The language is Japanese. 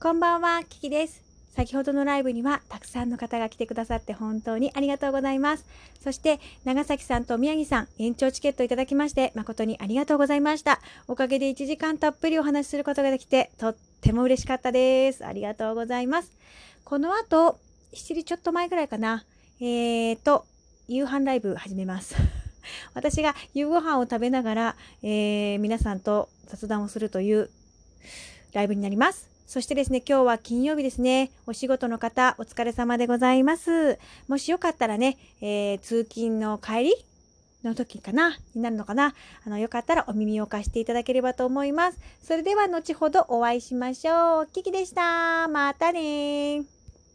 こんばんは、キキです。先ほどのライブにはたくさんの方が来てくださって本当にありがとうございます。そして長崎さんと宮城さん延長チケットいただきまして誠にありがとうございました。おかげで1時間たっぷりお話しすることができてとっても嬉しかったです。ありがとうございます。この後、7時ちょっと前ぐらいかな。えーと、夕飯ライブ始めます。私が夕ご飯を食べながら、えー皆さんと雑談をするというライブになります。そしてですね、今日は金曜日ですね。お仕事の方、お疲れ様でございます。もしよかったらね、えー通勤の帰りの時かなになるのかなあの、よかったらお耳を貸していただければと思います。それでは後ほどお会いしましょう。キキでした。またね。